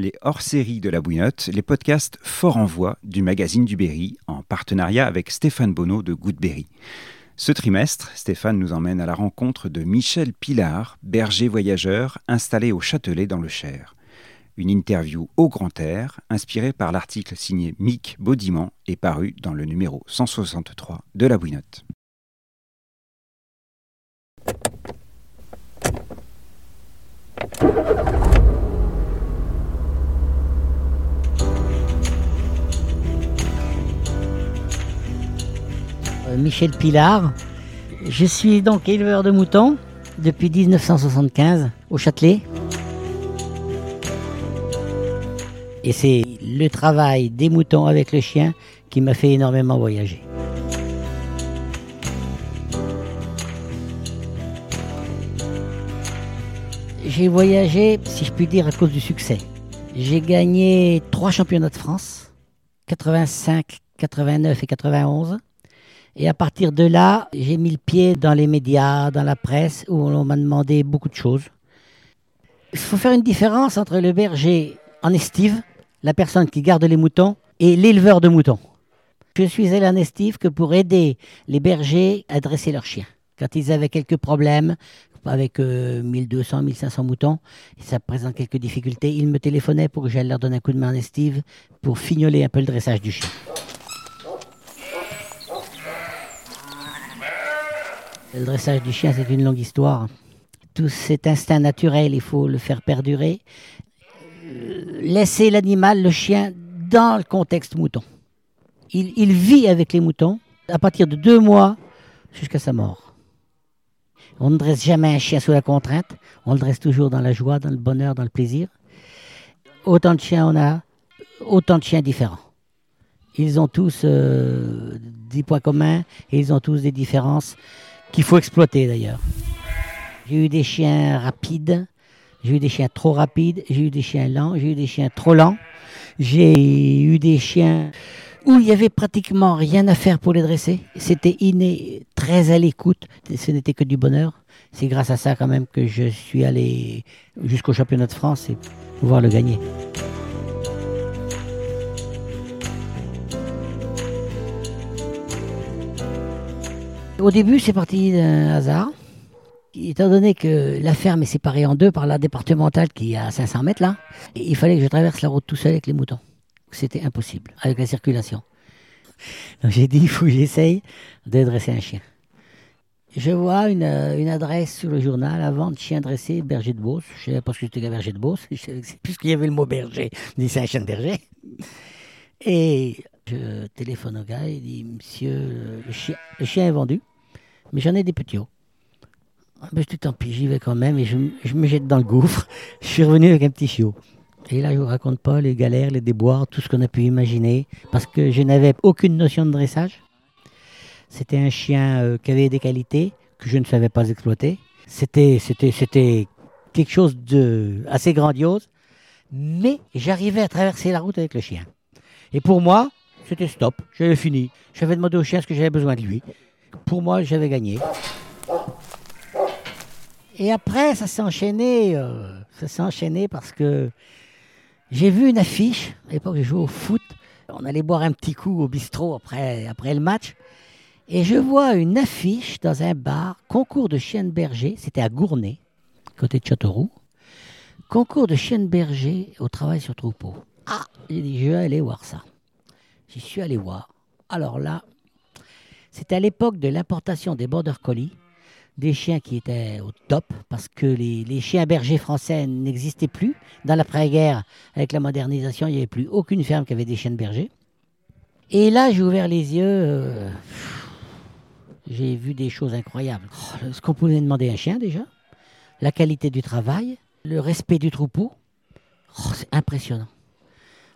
les hors-séries de la Bouinotte, les podcasts Fort en Voix du magazine du Berry, en partenariat avec Stéphane Bonneau de Goodberry. Ce trimestre, Stéphane nous emmène à la rencontre de Michel Pilard, berger voyageur installé au Châtelet dans le Cher. Une interview au grand air, inspirée par l'article signé Mick Baudiment et paru dans le numéro 163 de la Bouinotte. Michel Pilard. Je suis donc éleveur de moutons depuis 1975 au Châtelet. Et c'est le travail des moutons avec le chien qui m'a fait énormément voyager. J'ai voyagé, si je puis dire, à cause du succès. J'ai gagné trois championnats de France, 85, 89 et 91. Et à partir de là, j'ai mis le pied dans les médias, dans la presse, où on m'a demandé beaucoup de choses. Il faut faire une différence entre le berger en estive, la personne qui garde les moutons, et l'éleveur de moutons. Je suis allé en estive que pour aider les bergers à dresser leurs chiens. Quand ils avaient quelques problèmes, avec 1200, 1500 moutons, ça présente quelques difficultés, ils me téléphonaient pour que j'aille leur donner un coup de main en estive pour fignoler un peu le dressage du chien. Le dressage du chien, c'est une longue histoire. Tout cet instinct naturel, il faut le faire perdurer. Euh, laisser l'animal, le chien, dans le contexte mouton. Il, vit avec les moutons à partir de deux mois jusqu'à sa mort. On ne dresse jamais un chien sous la contrainte, on le dresse toujours dans la joie, dans le bonheur, dans le plaisir. Autant de chiens on a, autant de chiens différents. Ils ont tous euh, des points communs et ils ont tous des différences qu'il faut exploiter d'ailleurs. J'ai eu des chiens rapides, j'ai eu des chiens trop rapides, j'ai eu des chiens lents, j'ai eu des chiens trop lents, j'ai eu des chiens où il y avait pratiquement rien à faire pour les dresser. C'était inné, très à l'écoute, ce n'était que du bonheur. C'est grâce à ça quand même que je suis allé jusqu'au championnat de France et pouvoir le gagner. Au début, c'est parti d'un hasard. Étant donné que la ferme est séparée en deux par la départementale qui est à 500 mètres là, il fallait que je traverse la route tout seul avec les moutons. C'était impossible avec la circulation. Donc j'ai dit, il faut que j'essaye de dresser un chien. Je vois une, une, adresse sur le journal à vendre chien dressé, berger de Beauce. Je ne savais pas ce que c'était qu'un berger de Beauce, puisqu'il y avait le mot berger. Je dis, c'est un chien de berger. Et je téléphone au gars, il dit, monsieur, le chien est vendu, mais j'en ai des petits hauts. Ah ben, je tant pis, j'y vais quand même, et je, me jette dans le gouffre. Je suis revenu avec un petit chiot. Et là, je vous raconte pas les galères, les déboires, tout ce qu'on a pu imaginer, parce que je n'avais aucune notion de dressage. C'était un chien euh, qui avait des qualités que je ne savais pas exploiter. C'était quelque chose de assez grandiose, mais j'arrivais à traverser la route avec le chien. Et pour moi, c'était stop, j'avais fini. J'avais demandé au chien ce que j'avais besoin de lui. Pour moi, j'avais gagné. Et après, ça s'est enchaîné. Euh, ça s'est enchaîné parce que j'ai vu une affiche. À l'époque, je jouais au foot. On allait boire un petit coup au bistrot après, après le match. Et je vois une affiche dans un bar, concours de chienne berger. C'était à Gournay, côté de Châteauroux. Concours de chienne berger au travail sur troupeau. Ah, j'ai dit, je vais aller voir ça. J'y suis allé voir. Alors là, c'était à l'époque de l'importation des border collies, des chiens qui étaient au top, parce que les, chiens bergers français n'existaient plus. Dans l'après-guerre, avec la modernisation, il n'y avait plus aucune ferme qui avait des chiens bergers. Et là, j'ai ouvert les yeux. Euh, j'ai vu des choses incroyables. Oh, ce qu'on pouvait demander à un chien déjà, la qualité du travail, le respect du troupeau. Oh, c'est impressionnant.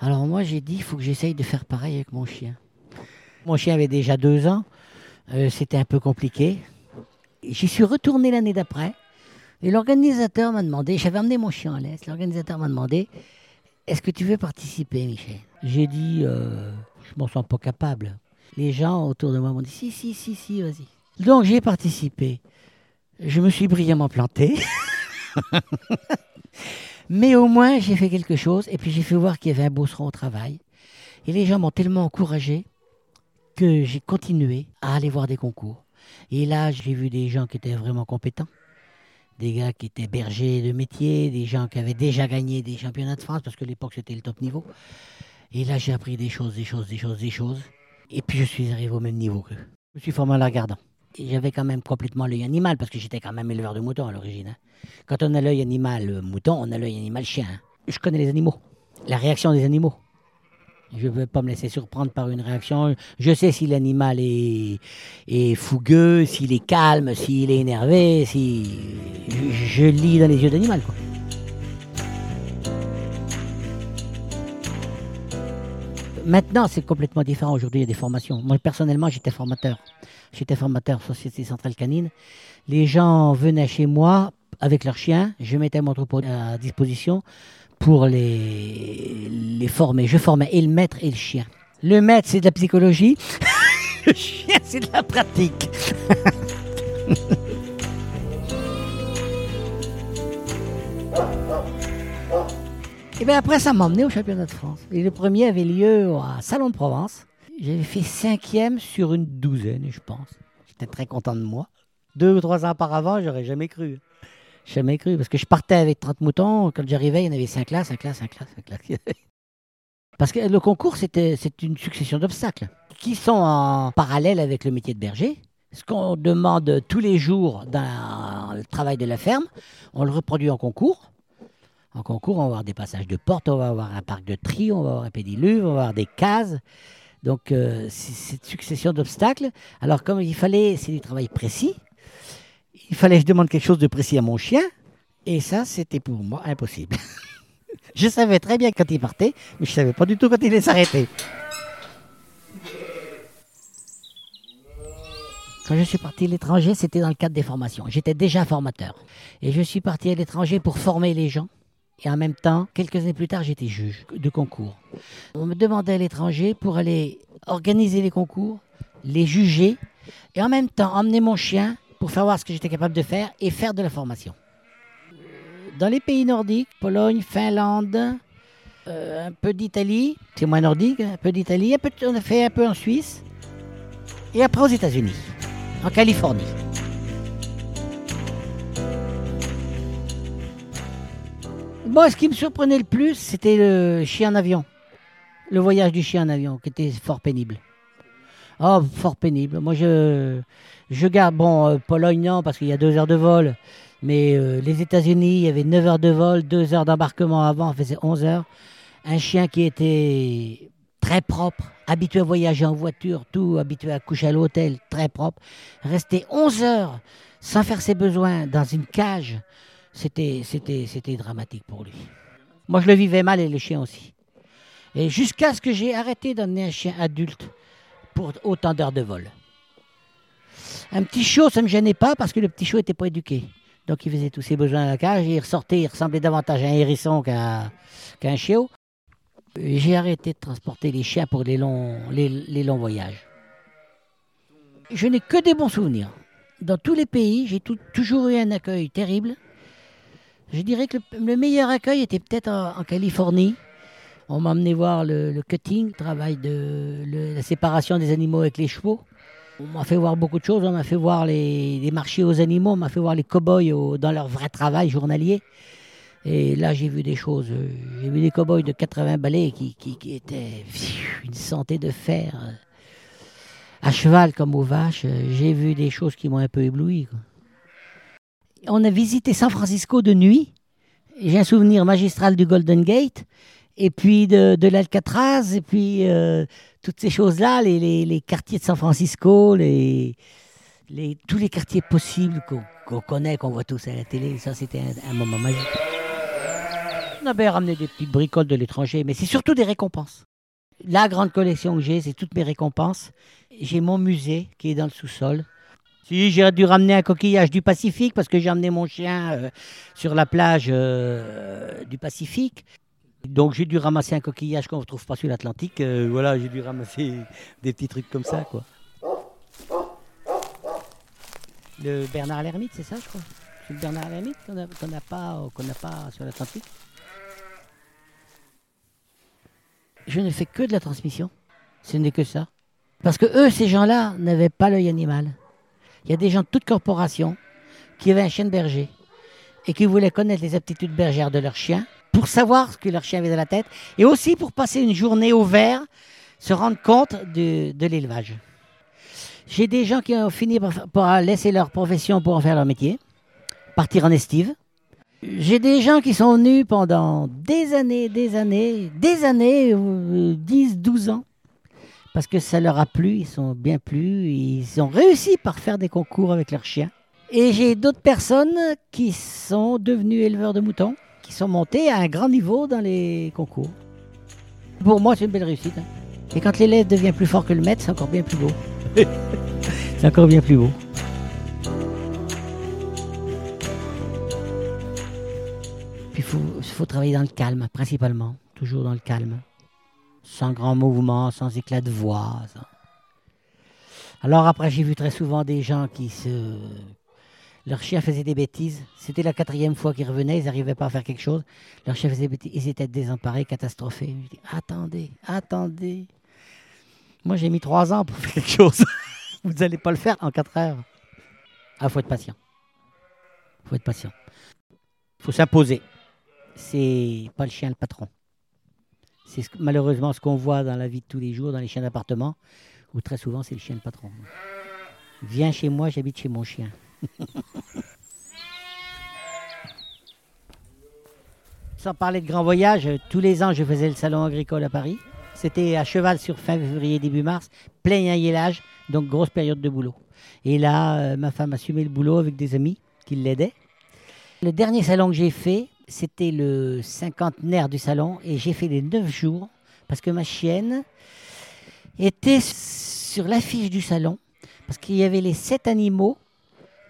Alors moi, j'ai dit, il faut que j'essaye de faire pareil avec mon chien. Mon chien avait déjà deux ans. Euh, C'était un peu compliqué. J'y suis retourné l'année d'après. Et l'organisateur m'a demandé, j'avais emmené mon chien à l'Est, l'organisateur m'a demandé, est-ce que tu veux participer, Michel? J'ai dit, euh, je m'en sens pas capable. Les gens autour de moi m'ont dit, si, si, si, si, vas-y. Donc j'ai participé. Je me suis brillamment planté. Mais au moins, j'ai fait quelque chose et puis j'ai fait voir qu'il y avait un beau son au travail. Et les gens m'ont tellement encouragé j'ai continué à aller voir des concours. Et là, j'ai vu des gens qui étaient vraiment compétents. Des gars qui étaient bergers de métier, des gens qui avaient déjà gagné des championnats de France, parce que l'époque c'était le top niveau. Et là, j'ai appris des choses, des choses, des choses, des choses. Et puis je suis arrivé au même niveau qu'eux. Je me suis formé en la regardant. J'avais quand même complètement l'œil animal, parce que j'étais quand même éleveur de moutons à l'origine. hein. Quand on a l'œil animal mouton, on a l'œil animal chien. hein. Je connais les animaux, la réaction des animaux. Je ne veux pas me laisser surprendre par une réaction. Je sais si l'animal est, fougueux, s'il est calme, s'il est énervé, si. Je, lis dans les yeux d'animal, quoi. Maintenant, c'est complètement différent. Aujourd'hui, il y a des formations. Moi, personnellement, j'étais formateur. J'étais formateur Société Centrale Canine. Les gens venaient chez moi avec leurs chiens. Je mettais mon troupeau à disposition pour les, former. Je formais et le maître et le chien. Le maître, c'est de la psychologie. le chien, c'est de la pratique. Et bien après, ça m'a emmené au championnat de France. Et le premier avait lieu à Salon de Provence. J'avais fait cinquième sur une douzaine, je pense. J'étais très content de moi. Deux ou trois ans auparavant, j'aurais jamais cru. Jamais cru. Parce que je partais avec 30 moutons. Quand j'arrivais, il y en avait 5 là, 5 là, 5 là, 5 là. Parce que le concours, c'est une succession d'obstacles qui sont en parallèle avec le métier de berger. Ce qu'on demande tous les jours dans le travail de la ferme, on le reproduit en concours. En concours, on va avoir des passages de porte, on va avoir un parc de tri, on va avoir un pédiluve, on va avoir des cases. Donc, euh, c'est cette succession d'obstacles. Alors, comme il fallait, c'est du travail précis, il fallait que je demande quelque chose de précis à mon chien. Et ça, c'était pour moi impossible. je savais très bien quand il partait, mais je ne savais pas du tout quand il allait s'arrêter. Quand je suis parti à l'étranger, c'était dans le cadre des formations. J'étais déjà formateur. Et je suis parti à l'étranger pour former les gens. Et en même temps, quelques années plus tard, j'étais juge de concours. On me demandait à l'étranger pour aller organiser les concours, les juger, et en même temps emmener mon chien pour faire voir ce que j'étais capable de faire et faire de la formation. Dans les pays nordiques, Pologne, Finlande, euh, un peu d'Italie, c'est moins nordique, un peu d'Italie, on a fait un peu en Suisse, et après aux États-Unis, en Californie. Bon, ce qui me surprenait le plus, c'était le chien en avion. Le voyage du chien en avion, qui était fort pénible. Oh, fort pénible. Moi, je, je garde, bon, euh, Pologne, non, parce qu'il y a deux heures de vol. Mais euh, les États-Unis, il y avait 9 heures de vol, 2 heures d'embarquement avant, on faisait 11 heures. Un chien qui était très propre, habitué à voyager en voiture, tout, habitué à coucher à l'hôtel, très propre. Rester 11 heures sans faire ses besoins dans une cage, c'était, dramatique pour lui. Moi, je le vivais mal et le chien aussi. Et jusqu'à ce que j'ai arrêté d'emmener un chien adulte pour autant d'heures de vol. Un petit chiot, ça ne me gênait pas parce que le petit chiot n'était pas éduqué. Donc il faisait tous ses besoins à la cage il ressortait, il ressemblait davantage à un hérisson qu'à un chiot. J'ai arrêté de transporter les chiens pour les longs, voyages. Je n'ai que des bons souvenirs. Dans tous les pays, j'ai toujours eu un accueil terrible. Je dirais que le, le meilleur accueil était peut-être en Californie. On m'a emmené voir le, cutting, le travail de la séparation des animaux avec les chevaux. On m'a fait voir beaucoup de choses. On m'a fait voir les, marchés aux animaux. On m'a fait voir les cow-boys dans leur vrai travail journalier. Et là, j'ai vu des choses. J'ai vu des cow-boys de 80 balais qui, qui, étaient une santé de fer. euh, À cheval comme aux vaches. J'ai vu des choses qui m'ont un peu ébloui. On a visité San Francisco de nuit. J'ai un souvenir magistral du Golden Gate. Et puis de, de l'Alcatraz. Et puis euh, toutes ces choses-là. Les, les- les quartiers de San Francisco. Les, les, tous les quartiers possibles qu'on qu'on connaît, qu'on voit tous à la télé. Ça, c'était un, un moment magique. On avait ramené des petites bricoles de l'étranger, mais c'est surtout des récompenses. La grande collection que j'ai, c'est toutes mes récompenses. J'ai mon musée qui est dans le sous-sol. Si j'ai dû ramener un coquillage du Pacifique parce que j'ai emmené mon chien euh, sur la plage euh, du Pacifique. Donc j'ai dû ramasser un coquillage qu'on ne retrouve pas sur l'Atlantique. Euh, voilà, j'ai dû ramasser des petits trucs comme ça, quoi. Le Bernard l'ermite, c'est ça, je crois? C'est le Bernard l'ermite qu'on n'a pas, euh, qu'on n'a pas sur l'Atlantique? Je ne fais que de la transmission. Ce n'est que ça. Parce que eux, ces gens-là, n'avaient pas l'œil animal. Il y a des gens de toute corporation qui avaient un chien de berger et qui voulaient connaître les aptitudes bergères de leur chien pour savoir ce que leur chien avait dans la tête et aussi pour passer une journée au vert, se rendre compte de, l'élevage. J'ai des gens qui ont fini par, laisser leur profession pour en faire leur métier, partir en estive. J'ai des gens qui sont venus pendant des années, des années, des années, euh, 10, 12 ans, parce que ça leur a plu, ils sont bien plu, ils ont réussi par faire des concours avec leurs chiens. Et j'ai d'autres personnes qui sont devenues éleveurs de moutons, qui sont montés à un grand niveau dans les concours. Pour moi, c'est une belle réussite. hein. Et quand l'élève devient plus fort que le maître, c'est encore bien plus beau. c'est encore bien plus beau. Puis il faut, travailler dans le calme, principalement. Toujours dans le calme. Sans grand mouvement, sans éclat de voix. Alors après, j'ai vu très souvent des gens qui se... Leur chien faisait des bêtises. C'était la quatrième fois qu'ils revenaient, ils n'arrivaient pas à faire quelque chose. Leur chien faisait des bêtises. Ils étaient désemparés, catastrophés. Je dis, attendez, attendez. Moi, j'ai mis trois ans pour faire quelque chose. Vous n'allez pas le faire en quatre heures. Ah, faut être patient. faut être patient. faut s'imposer. C'est pas le chien le patron. C'est ce- malheureusement ce qu'on voit dans la vie de tous les jours, dans les chiens d'appartement, où très souvent c'est le chien le patron. Viens chez moi, j'habite chez mon chien. Sans parler de grand voyage, tous les ans je faisais le salon agricole à Paris. C'était à cheval sur fin février, début mars, plein aillelage, donc grosse période de boulot. Et là, euh, ma femme assumait le boulot avec des amis qui l'aidaient. Le dernier salon que j'ai fait, c'était le cinquantenaire du salon et j'ai fait les neuf jours parce que ma chienne était sur l'affiche du salon parce qu'il y avait les sept animaux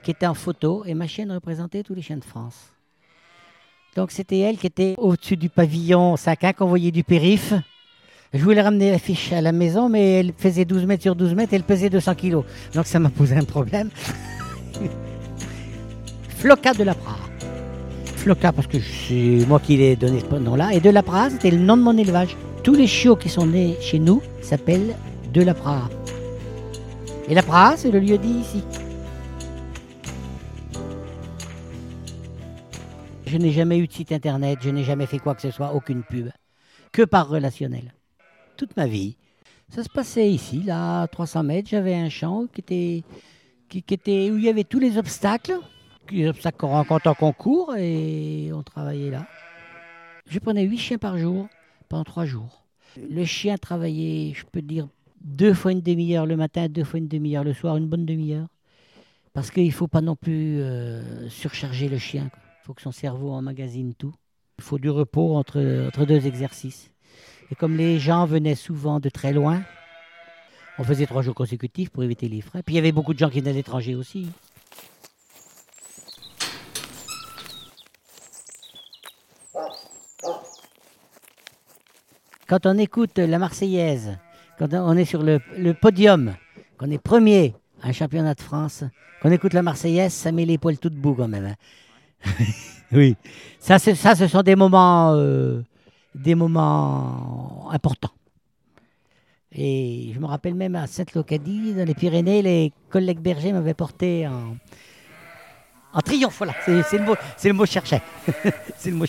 qui étaient en photo et ma chienne représentait tous les chiens de France. Donc c'était elle qui était au-dessus du pavillon 5 qu'on voyait du périph. Je voulais ramener l'affiche à la maison, mais elle faisait 12 mètres sur 12 mètres et elle pesait 200 kilos. Donc ça m'a posé un problème. Floca de la Pra. Floca parce que c'est moi qui l'ai donné ce nom-là. Et de la Pra, c'était le nom de mon élevage. Tous les chiots qui sont nés chez nous s'appellent de la Pra. Et la Pra, c'est le lieu dit ici. Je n'ai jamais eu de site internet, je n'ai jamais fait quoi que ce soit, aucune pub. Que par relationnel. Toute ma vie. Ça se passait ici, là, à 300 mètres, j'avais un champ qui était, qui, était, où il y avait tous les obstacles, les obstacles qu'on rencontre en concours, et on travaillait là. Je prenais 8 chiens par jour pendant 3 jours. Le chien travaillait, je peux dire, deux fois une demi-heure le matin, deux fois une demi-heure le soir, une bonne demi-heure. Parce qu'il ne faut pas non plus euh, surcharger le chien. Faut que son cerveau emmagasine tout. Il faut du repos entre, entre deux exercices. Et comme les gens venaient souvent de très loin, on faisait trois jours consécutifs pour éviter les frais. Puis il y avait beaucoup de gens qui venaient de l'étranger aussi. Quand on écoute la Marseillaise, quand on est sur le, le podium, qu'on est premier à un championnat de France, qu'on écoute la Marseillaise, ça met les poils tout debout quand même. hein. oui. Ça, ça, ce sont des moments, euh, des moments importants. Et je me rappelle même à Sainte-Locadie, dans les Pyrénées, les collègues bergers m'avaient porté en, triomphe. Voilà, c'est le mot, c'est le mot cherchais. c'est le mot.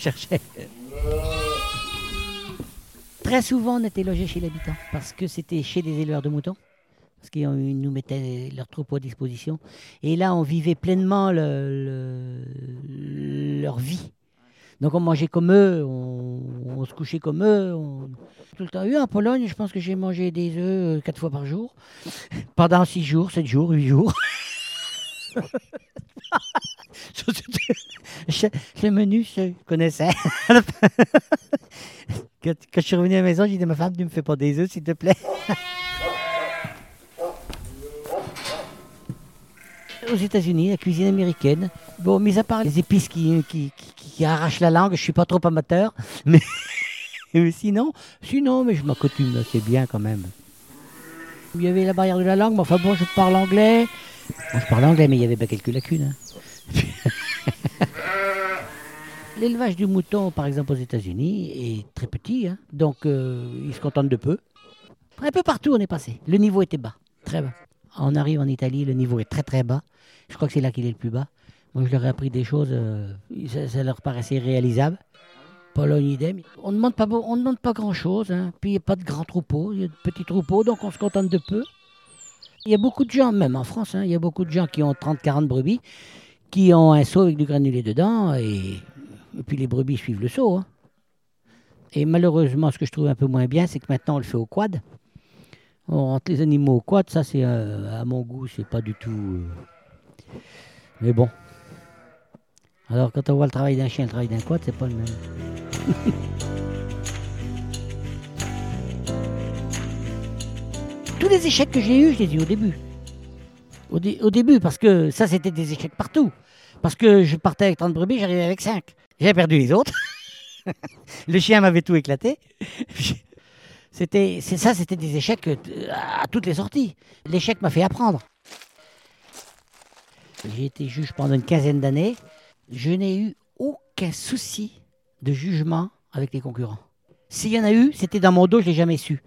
Très souvent, on était logé chez l'habitant parce que c'était chez des éleveurs de moutons, parce qu'ils nous mettaient leur troupeau à disposition. Et là, on vivait pleinement le- le- leur vie. Donc on mangeait comme eux, on, se couchait comme eux. Tout le temps. En Pologne, je pense que j'ai mangé des œufs euh, quatre fois par jour, pendant six jours, sept jours, huit jours. le menu, je connaissais. quand je suis revenu à la maison, j'ai dit à ma femme, tu me fais pas des œufs, s'il te plaît. Aux États-Unis, la cuisine américaine. Bon, mis à part les épices qui, qui, arrachent la langue, je suis pas trop amateur. Mais, sinon, sinon, mais je m'accoutume assez bien quand même. Il y avait la barrière de la langue, mais enfin bon, je parle anglais. Je parle anglais, mais il y avait quelques lacunes. hein. L'élevage du mouton, par exemple aux États-Unis, est très petit, hein. donc euh, ils se contentent de peu. Un peu partout on est passé. Le niveau était bas, très bas. On arrive en Italie, le niveau est très très bas. Je crois que c'est là qu'il est le plus bas. Moi, je leur ai appris des choses, euh, ça, leur paraissait réalisable. Pologne, idem. On ne demande pas, demande pas grand-chose. hein. Puis il n'y a pas de grands troupeaux, il y a de petits troupeaux, donc on se contente de peu. Il y a beaucoup de gens, même en France, hein, il y a beaucoup de gens qui ont 30-40 brebis, qui ont un seau avec du granulé dedans, et, et puis les brebis suivent le seau. hein. Et malheureusement, ce que je trouve un peu moins bien, c'est que maintenant on le fait au quad. On rentre les animaux au quad, ça c'est euh, à mon goût, c'est pas du tout. euh, Mais bon. Alors quand on voit le travail d'un chien, le travail d'un quad, c'est pas le même. Tous les échecs que j'ai eus, je les ai eus au début. Au, au début, parce que ça, c'était des échecs partout. Parce que je partais avec 30 brebis, j'arrivais avec 5. J'avais perdu les autres. le chien m'avait tout éclaté. C'était, ça, c'était des échecs euh, à toutes les sorties. L'échec m'a fait apprendre. J'ai été juge pendant une quinzaine d'années. Je n'ai eu aucun souci de jugement avec les concurrents. S'il y en a eu, c'était dans mon dos, je l'ai jamais su.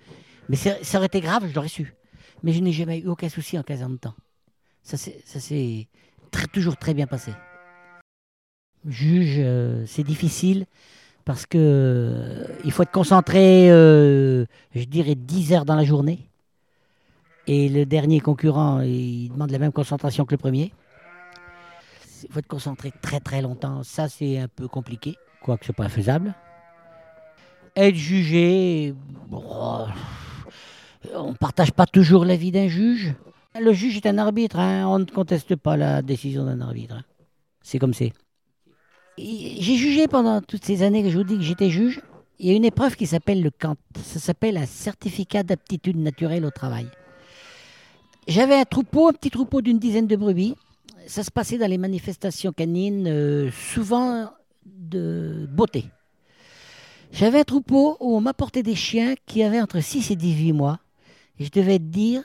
Mais ça aurait été grave, je l'aurais su. Mais je n'ai jamais eu aucun souci en 15 ans de temps. Ça s'est toujours très bien passé. Juge, euh, c'est difficile parce que euh, il faut être concentré, euh, je dirais, 10 heures dans la journée. Et le dernier concurrent, il demande la même concentration que le premier. Il faut être concentré très très longtemps. Ça, c'est un peu compliqué, quoique ce n'est pas infaisable. Être jugé, bon, on ne partage pas toujours l'avis d'un juge. Le juge est un arbitre, hein, on ne conteste pas la décision d'un arbitre. hein. C'est comme c'est. J'ai jugé pendant toutes ces années que je vous dis que j'étais juge. Il y a une épreuve qui s'appelle le CANT. Ça s'appelle un certificat d'aptitude naturelle au travail. J'avais un troupeau, un petit troupeau d'une dizaine de brebis. Ça se passait dans les manifestations canines, euh, souvent de beauté. J'avais un troupeau où on m'apportait des chiens qui avaient entre 6 et 18 mois. Et je devais dire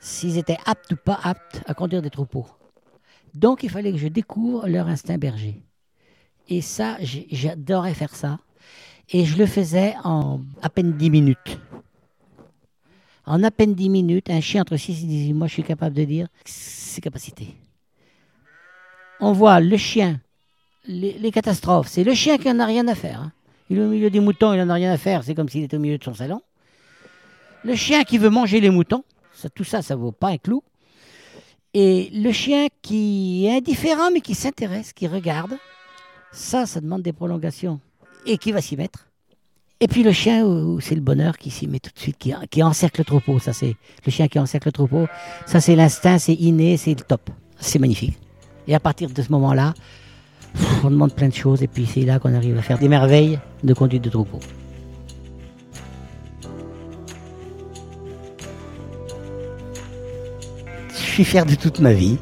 s'ils étaient aptes ou pas aptes à conduire des troupeaux. Donc il fallait que je découvre leur instinct berger. Et ça, j'adorais faire ça. Et je le faisais en à peine 10 minutes. En à peine 10 minutes, un chien entre 6 et 18 mois, je suis capable de dire ses capacités. On voit le chien, les, catastrophes. C'est le chien qui n'en a rien à faire. hein. Il est au milieu des moutons, il n'en a rien à faire. C'est comme s'il était au milieu de son salon. Le chien qui veut manger les moutons, tout ça, ça vaut pas un clou. Et le chien qui est indifférent, mais qui s'intéresse, qui regarde, ça, ça demande des prolongations. Et qui va s'y mettre? Et puis le chien, c'est le bonheur qui s'y met tout de suite, qui, qui encercle le troupeau. Ça, c'est le chien qui encercle le troupeau. Ça, c'est l'instinct, c'est inné, c'est le top. C'est magnifique. Et à partir de ce moment-là, on demande plein de choses. Et puis c'est là qu'on arrive à faire des merveilles de conduite de troupeau. Je suis fier de toute ma vie.